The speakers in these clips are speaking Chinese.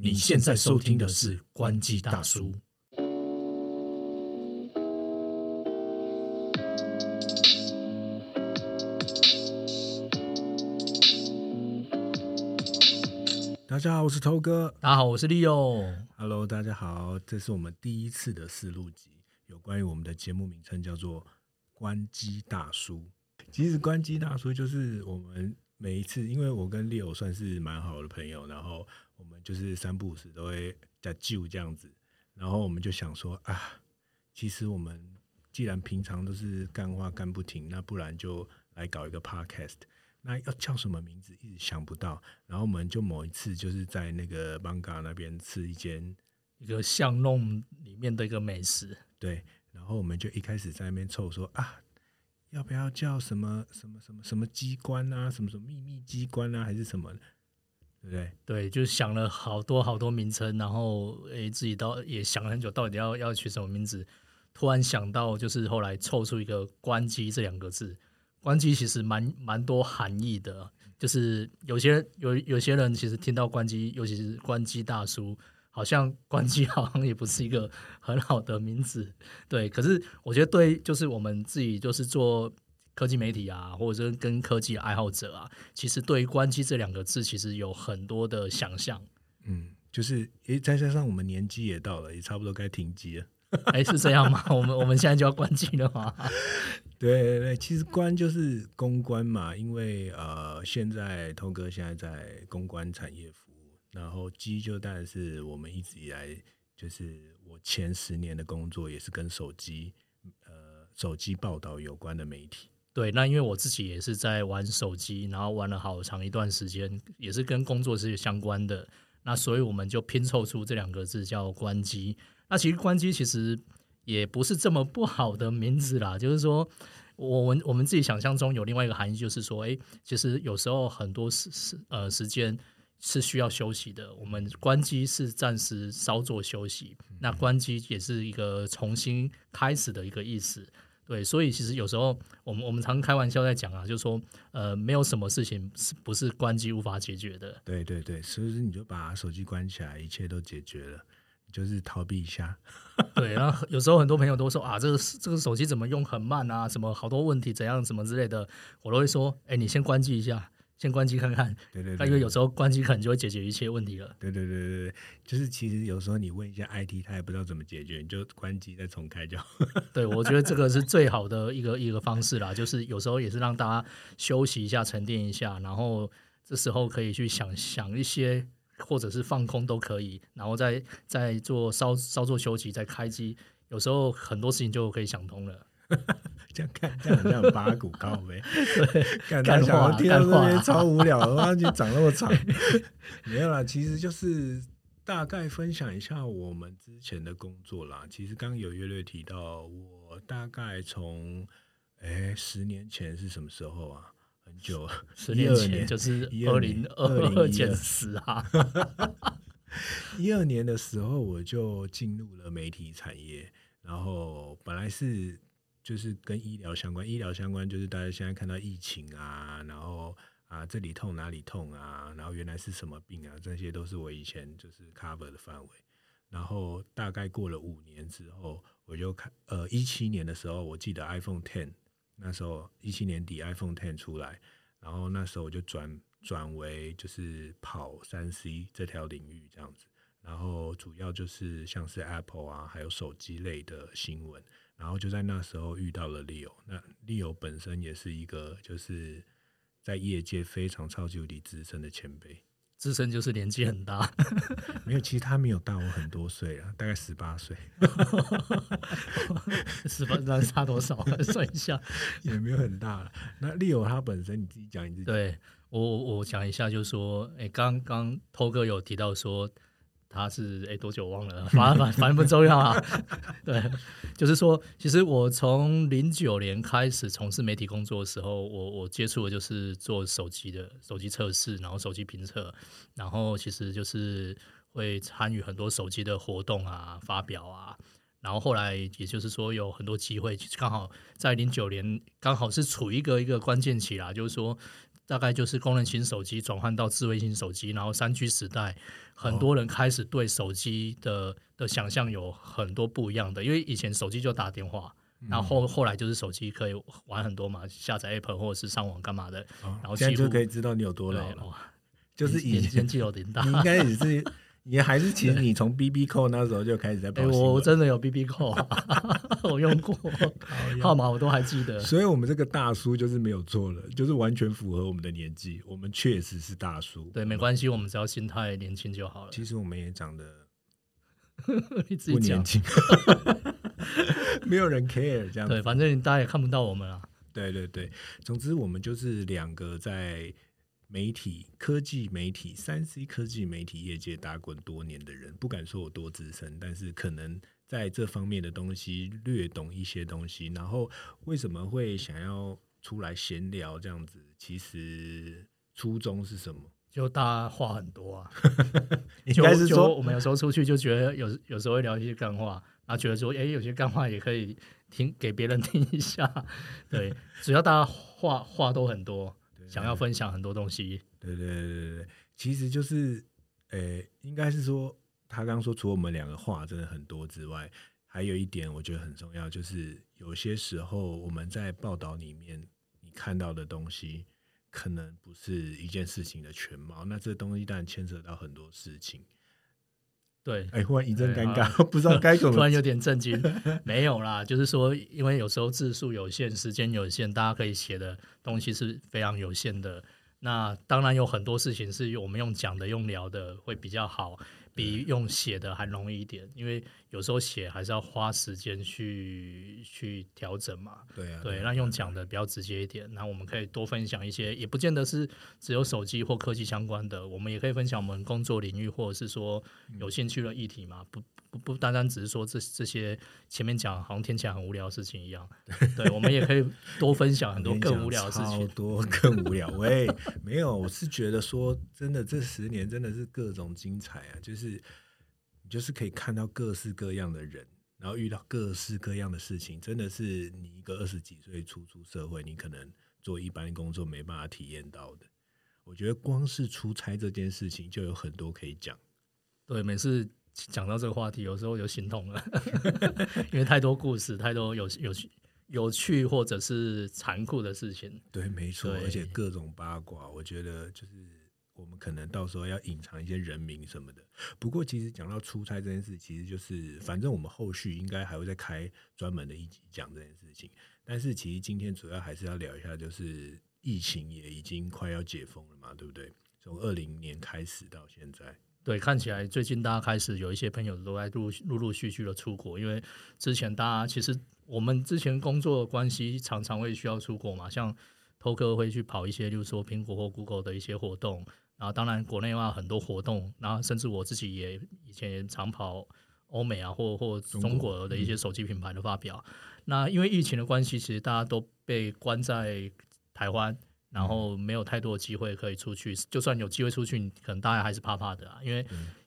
你现在收听的是关机大叔。大家好，我是头哥。大家好，我是 Leo。Hello，大家好，这是我们第一次的试录集，有关于我们的节目名称叫做“关机大叔”。其实“关机大叔”就是我们每一次，因为我跟 Leo 算是蛮好的朋友，然后我们就是三不五时都会在救这样子，然后我们就想说啊，其实我们既然平常都是干话干不停，那不然就来搞一个 Podcast。那要叫什么名字一直想不到，然后我们就某一次就是在那个 Banga 那边吃一间一个巷弄里面的一个美食，对，然后我们就一开始在那边凑说啊，要不要叫什么什么什么什么机关啊，什么什么秘密机关啊，还是什么，对不对？对，就想了好多好多名称，然后诶自己到也想了很久，到底要要取什么名字。突然想到，就是后来凑出一个“关机”这两个字。关机其实蛮蛮多含义的，就是有些有有些人其实听到关机，尤其是关机大叔，好像 关机好像也不是一个很好的名字，对。可是我觉得对，就是我们自己就是做科技媒体啊，或者是跟科技爱好者啊，其实对于关机这两个字，其实有很多的想象。嗯，就是诶，再加上我们年纪也到了，也差不多该停机了。哎，是这样吗？我们我们现在就要关机了吗？对对对，其实关就是公关嘛，因为呃，现在通哥现在在公关产业服务，然后机就当然是我们一直以来就是我前十年的工作也是跟手机呃手机报道有关的媒体。对，那因为我自己也是在玩手机，然后玩了好长一段时间，也是跟工作是相关的，那所以我们就拼凑出这两个字叫关机。那其实关机其实也不是这么不好的名字啦，就是说我们我们自己想象中有另外一个含义，就是说，哎，其实有时候很多时时呃时间是需要休息的，我们关机是暂时稍作休息，那关机也是一个重新开始的一个意思。对，所以其实有时候我们我们常开玩笑在讲啊，就是说，呃，没有什么事情是不是关机无法解决的。对对对，所以你就把手机关起来，一切都解决了。就是逃避一下，对，然后有时候很多朋友都说啊，这个这个手机怎么用很慢啊，什么好多问题怎样什么之类的，我都会说，哎，你先关机一下，先关机看看，对对对，因为有时候关机可能就会解决一切问题了。对对对对对，就是其实有时候你问一下 IT，他也不知道怎么解决，你就关机再重开就。对，我觉得这个是最好的一个一个方式啦，就是有时候也是让大家休息一下、沉淀一下，然后这时候可以去想想一些。或者是放空都可以，然后再再做稍稍作休息，再开机，有时候很多事情就可以想通了。这样看，这样很像八股高呗。对，干话，听到这些超无聊，的话就长那么长。没有啦，其实就是大概分享一下我们之前的工作啦。其实刚有约略提到，我大概从哎十年前是什么时候啊？很久，十年前就是二零二二减十啊。一二年的时候，我就进入了媒体产业，然后本来是就是跟医疗相关，医疗相关就是大家现在看到疫情啊，然后啊这里痛哪里痛啊，然后原来是什么病啊，这些都是我以前就是 cover 的范围。然后大概过了五年之后，我就看呃一七年的时候，我记得 iPhone Ten。那时候一七年底 iPhone Ten 出来，然后那时候我就转转为就是跑三 C 这条领域这样子，然后主要就是像是 Apple 啊，还有手机类的新闻，然后就在那时候遇到了 Leo，那 Leo 本身也是一个就是在业界非常超级无敌资深的前辈。资深就是年纪很大，没有，其实他没有大我很多岁啊，大概十八岁，十八那差多少？算一下，也没有很大了。那 Leo 他本身你自己讲，你自己对我我讲一下，就是说，哎，刚刚涛哥有提到说。他是哎多久忘了，反正反反正不重要啊。对，就是说，其实我从零九年开始从事媒体工作的时候，我我接触的就是做手机的手机测试，然后手机评测，然后其实就是会参与很多手机的活动啊、发表啊。然后后来也就是说有很多机会，刚好在零九年刚好是处一个一个关键期啦，就是说。大概就是功能型手机转换到智慧型手机，然后三 G 时代，很多人开始对手机的的想象有很多不一样的，因为以前手机就打电话，然后后来就是手机可以玩很多嘛，下载 App 或者是上网干嘛的，然后现在就可以知道你有多老了。哇，就是以年前纪有点大你。应该也是，你还是其实你从 B B 扣那时候就开始在报哎，新闻。我真的有 BB 扣、啊，我用过号码，我都还记得。所以我们这个大叔就是没有错了，就是完全符合我们的年纪，我们确实是大叔。对，没关系，我们只要心态年轻就好了。其实我们也长得 不年轻，没有人 care 这样子。对，反正大家也看不到我们啊。对对对，总之我们就是两个在媒体、科技媒体、三 C 科技媒体业界打滚多年的人，不敢说我多资深，但是可能在这方面的东西略懂一些东西。然后为什么会想要出来闲聊这样子？其实初衷是什么？就大家话很多啊，应该是说我们有时候出去就觉得有有时候会聊一些干话，然后觉得说，哎，有些干话也可以听给别人听一下。对，只要大家话话都很多，想要分享很多东西。对对对对对，其实就是，呃，应该是说，他刚刚说，除了我们两个话真的很多之外，还有一点我觉得很重要，就是有些时候我们在报道里面你看到的东西，可能不是一件事情的全貌，那这东西当然牵扯到很多事情。对，哎，忽然一阵尴尬，不知道该怎么 突然有点震惊。没有啦，就是说，因为有时候字数有限，时间有限，大家可以写的东西是非常有限的。那当然有很多事情是我们用讲的、用聊的会比较好，比用写的还容易一点。因为有时候写还是要花时间去去调整嘛。对啊，对，啊那用讲的比较直接一点，那我们可以多分享一些，也不见得是只有手机或科技相关的，我们也可以分享我们工作领域或者是说嗯有兴趣的议题嘛，不不不单单只是说这这些前面讲好像听起来很无聊的事情一样，对，我们也可以多分享很多更无聊的事情。多更无聊。喂，没有，我是觉得说，真的这十年真的是各种精彩啊，就是你就是可以看到各式各样的人，然后遇到各式各样的事情，真的是你一个二十几岁初出社会，你可能做一般工作没办法体验到的。我觉得光是出差这件事情就有很多可以讲。对，每次讲到这个话题，有时候就心痛了，因为太多故事，太多有有趣有趣或者是残酷的事情。对，没错，而且各种八卦，我觉得就是我们可能到时候要隐藏一些人名什么的。不过，其实讲到出差这件事，其实就是反正我们后续应该还会再开专门的一集讲这件事情。但是，其实今天主要还是要聊一下，就是疫情也已经快要解封了嘛，对不对？从二零年开始到现在，对，看起来最近大家开始有一些朋友都在陆陆陆续续的出国，因为之前大家其实我们之前工作的关系，常常会需要出国嘛，像偷哥会去跑一些，例如说苹果或 Google 的一些活动，然后当然国内外很多活动，然后甚至我自己也以前也常跑欧美啊，或或中中国国的一些手机品牌的发表。那因为疫情的关系，其实大家都被关在台湾。然后没有太多的机会可以出去，就算有机会出去，你可能大家还是怕怕的啊，因为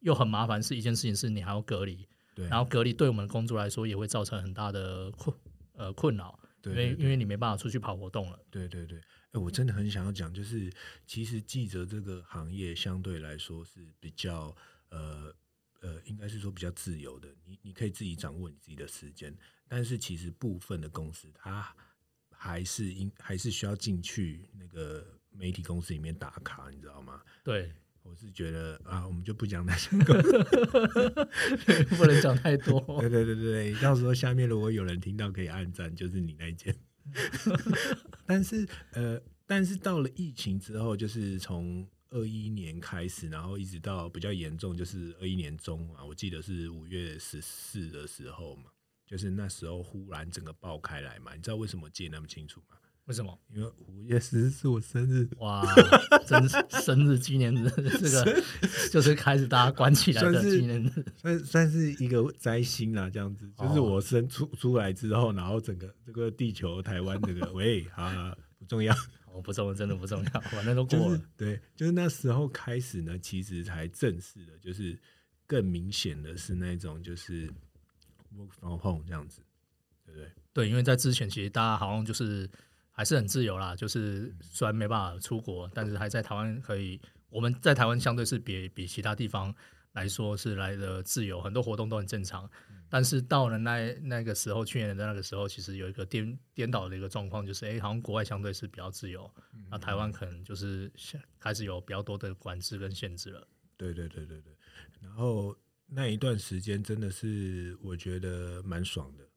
又很麻烦，是一件事情是你还要隔离，对，然后隔离对我们的工作来说也会造成很大的困呃困扰，对因为对因为你没办法出去跑活动了。对对对，哎，我真的很想要讲，就是其实记者这个行业相对来说是比较呃呃，应该是说比较自由的，你你可以自己掌握你自己的时间，但是其实部分的公司它还是应还是需要进去那个媒体公司里面打卡，你知道吗？对，我是觉得啊，我们就不讲那些。不能讲太多。对对对对，到时候下面如果有人听到可以按赞，就是你那一件。但是呃，但是到了疫情之后，就是从二一年开始，然后一直到比较严重，就是二一年中啊，我记得是五月十四的时候嘛，就是那时候忽然整个爆开来嘛。你知道为什么记得那么清楚吗？为什么？因为五月十四是我生日，哇，真是生日纪念日，这个就是开始大家关起来的纪念日。算算是一个灾星啦，这样子，就是哦我生出出来之后，然后整个这个地球、台湾这个，喂 啊，不重要，哦，不重要，真的不重要，反正都就是过了。对，就是那时候开始呢，其实才正式的，就是更明显的是那种就是 work from home 这样子，对不对？对，因为在之前其实大家好像就是还是很自由啦。就是虽然没办法出国，但是还在台湾可以。我们在台湾相对是比比其他地方来说是来的自由，很多活动都很正常。但是到了那那个时候，去年的那个时候，其实有一个颠颠倒的一个状况，就是哎，好像国外相对是比较自由，那台湾可能就是开始有比较多的管制跟限制了。对对对对对。然后那一段时间真的是我觉得蛮爽的。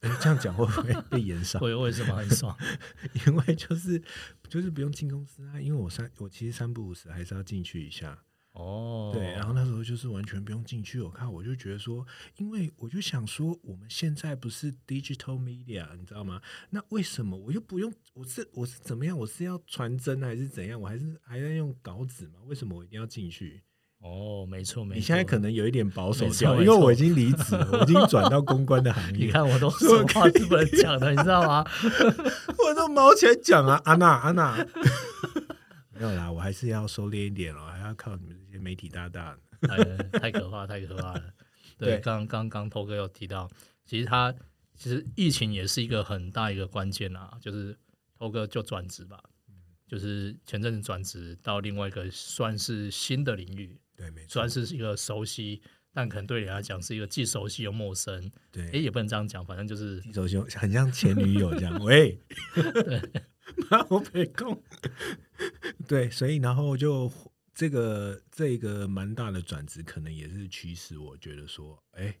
这样讲会不会 被延上？会为什么很爽？因为就是就是不用进公司啊，因为我三我其实三不五时还是要进去一下。哦，对，然后那时候就是完全不用进去。我看我就觉得说，因为我就想说，我们现在不是 digital media，你知道吗？那为什么我又不用？我是我是怎么样？我是要传真还是怎样？我还是还在用稿纸吗？为什么我一定要进去？哦，没错，没错。你现在可能有一点保守掉，因为我已经离职了，我已经转到公关的行业。你看，我都 说话是不能讲的，你知道吗？我都毛起来讲啊，安娜，安娜。没有啦，我还是要收敛一点哦，还要靠你们这些媒体大大。哎，太可怕，太可怕了。对，刚刚刚头哥有提到，其实他其实疫情也是一个很大一个关键啊，就是头哥就转职吧，就是前阵子转职到另外一个算是新的领域，对，没错，算是一个熟悉，但可能对你来讲是一个既熟悉又陌生。对，哎，也不能这样讲，反正就是既熟悉，很像前女友这样。喂 对。我被控，对，所以然后就这个这个蛮大的转职，可能也是驱使我觉得说，哎，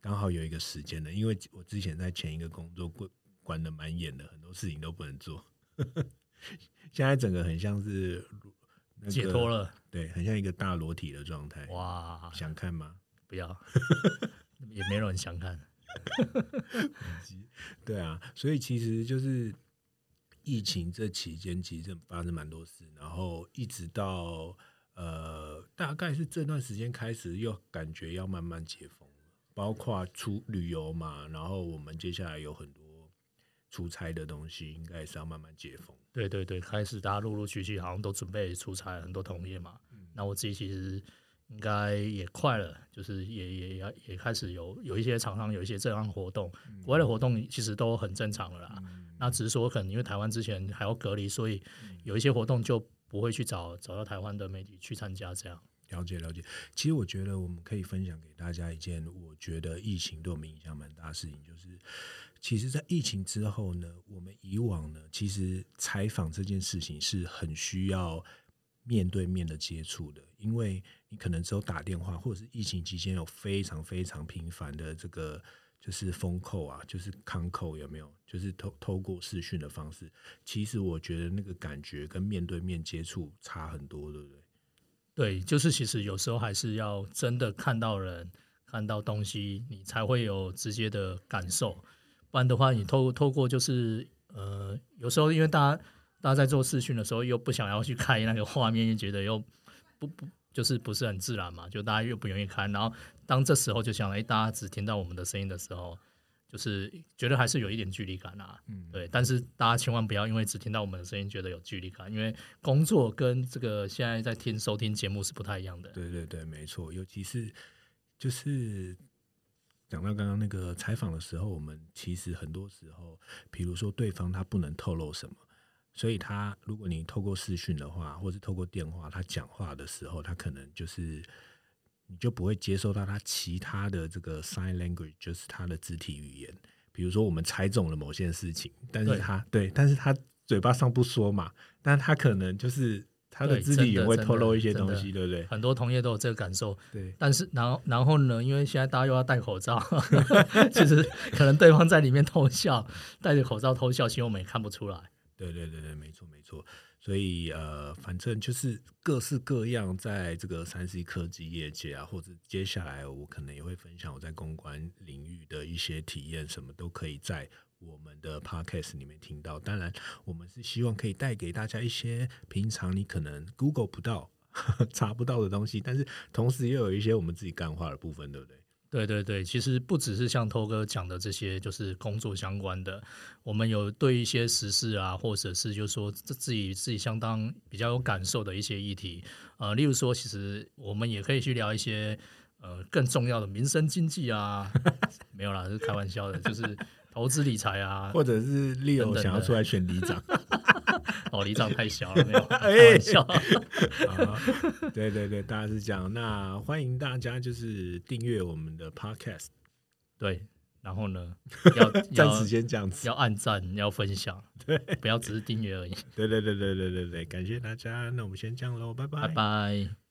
刚好有一个时间的，因为我之前在前一个工作管管的蛮严的，很多事情都不能做，现在整个很像是解脱了，对，很像一个大裸体的状态。哇，想看吗？不要，也没人想看。对啊，所以其实就是。疫情这期间其实发生蛮多事，然后一直到呃，大概是这段时间开始，又感觉要慢慢解封包括出旅游嘛，然后我们接下来有很多出差的东西，应该是要慢慢解封。对对对，开始大家陆陆续续好像都准备出差，很多同业嘛。那我自己其实应该也快了，就是也也也也开始有有一些厂商有一些这样活动，国外的活动其实都很正常了啦。那只是说，可能因为台湾之前还要隔离，所以有一些活动就不会去找找到台湾的媒体去参加。这样了解了解。其实我觉得我们可以分享给大家一件，我觉得疫情对我们影响蛮大的事情，就是其实，在疫情之后呢，我们以往呢，其实采访这件事情是很需要面对面的接触的，因为你可能只有打电话，或者是疫情期间有非常非常频繁的这个。就是封扣啊，就是康扣有没有？就是透透过视讯的方式，其实我觉得那个感觉跟面对面接触差很多，对不对？对，就是其实有时候还是要真的看到人、看到东西，你才会有直接的感受。不然的话，你透透过就是呃，有时候因为大家大家在做视讯的时候，又不想要去看那个画面，又觉得又不不。就是不是很自然嘛，就大家又不愿意看，然后当这时候就想，哎，大家只听到我们的声音的时候，就是觉得还是有一点距离感啊，嗯，对。但是大家千万不要因为只听到我们的声音觉得有距离感，因为工作跟这个现在在听收听节目是不太一样的。对对对，没错。尤其是就是讲到刚刚那个采访的时候，我们其实很多时候，比如说对方他不能透露什么。所以他，如果你透过视讯的话，或是透过电话，他讲话的时候，他可能就是你就不会接受到他其他的这个 sign language，就是他的肢体语言。比如说，我们猜中了某件事情，但是他对，但是他嘴巴上不说嘛，但他可能就是他的肢体语言会透露一些东西，对不对？很多同业都有这个感受。对，但是然后然后呢，因为现在大家又要戴口罩，其实可能对方在里面偷笑，戴着口罩偷笑，其实我们也看不出来。对对对对，没错没错，所以呃，反正就是各式各样，在这个三 C 科技业界啊，或者接下来我可能也会分享我在公关领域的一些体验，什么都可以在我们的 Podcast 里面听到。当然，我们是希望可以带给大家一些平常你可能 Google 不到、查不到的东西，但是同时又有一些我们自己干化的部分，对不对？对对对，其实不只是像涛哥讲的这些，就是工作相关的。我们有对一些时事啊，或者是就是说自己自己相当比较有感受的一些议题，呃，例如说，其实我们也可以去聊一些呃更重要的民生经济啊，没有啦，是开玩笑的，就是投资理财啊，或者是等的想要出来选里长 哦，你长太小了，没有，开哎玩笑。啊，对对对，大家是这样。那欢迎大家就是订阅我们的 Podcast，对，然后呢，要要暂时先这样子。要按赞，要分享，对不要只是订阅而已。对对对对对对对，感谢大家，那我们先这样喽，拜拜拜。